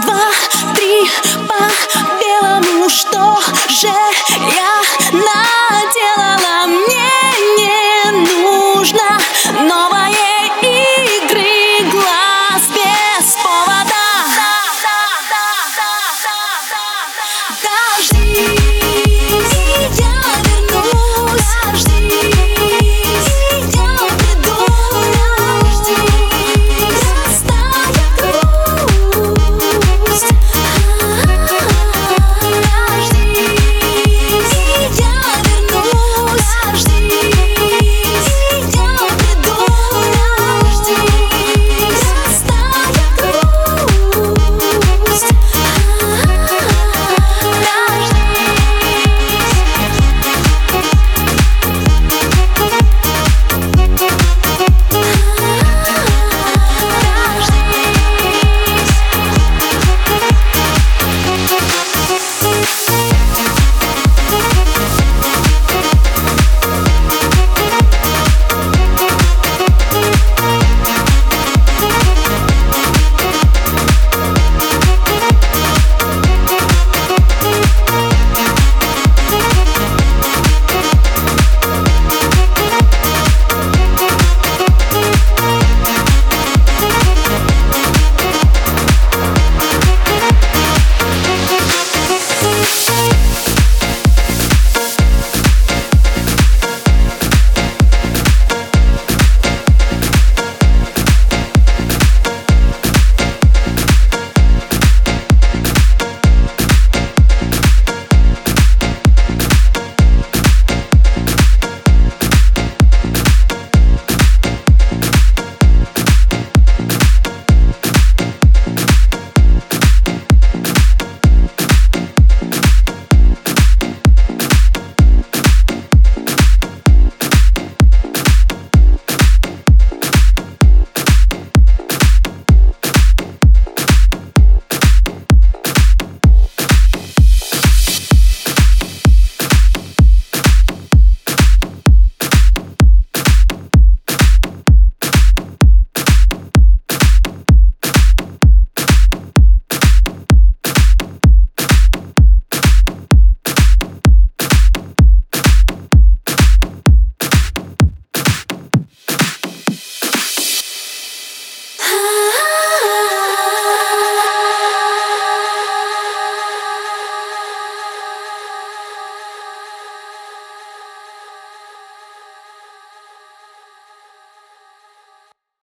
два, три, по белому, что же я на